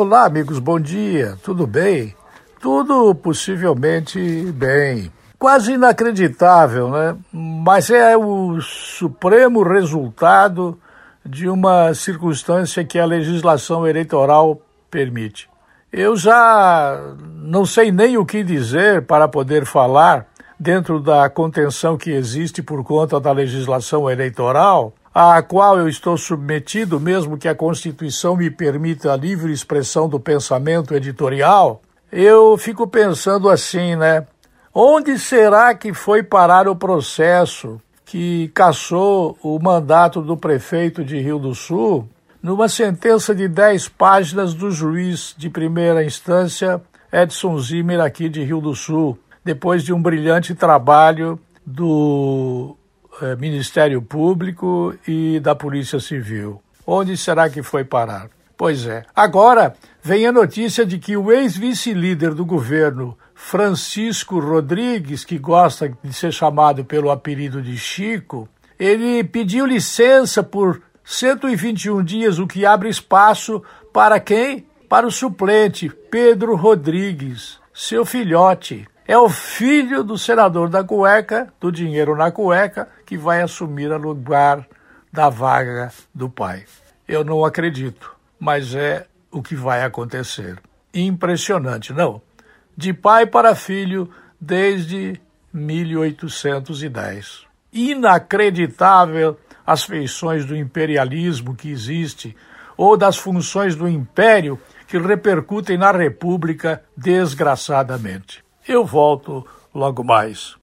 Olá, amigos, bom dia. Tudo bem? Tudo possivelmente bem. Quase inacreditável, né? Mas é o supremo resultado de uma circunstância que a legislação eleitoral permite. Eu já não sei nem o que dizer para poder falar dentro da contenção que existe por conta da legislação eleitoral, à qual eu estou submetido, mesmo que a Constituição me permita a livre expressão do pensamento editorial, eu fico pensando assim, né? Onde será que foi parar o processo que cassou o mandato do prefeito de Rio do Sul numa sentença de 10 páginas do juiz de primeira instância Edson Zimmer, aqui de Rio do Sul, depois de um brilhante trabalho do eh, Ministério Público e da Polícia Civil. Onde será que foi parar? Pois é. Agora vem a notícia de que o ex-vice-líder do governo, Francisco Rodrigues, que gosta de ser chamado pelo apelido de Chico, ele pediu licença por 121 dias, o que abre espaço para quem? Para o suplente, Pedro Rodrigues, seu filhote. É o filho do senador da cueca, do dinheiro na cueca, que vai assumir o lugar da vaga do pai. Eu não acredito, mas é o que vai acontecer. Impressionante, não? De pai para filho desde 1810. Inacreditável as feições do imperialismo que existe ou das funções do império que repercutem na República desgraçadamente. Eu volto logo mais.